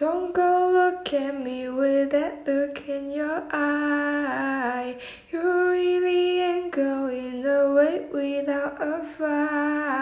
Don't go look at me with that look in your eye. You really ain't going away without a fight.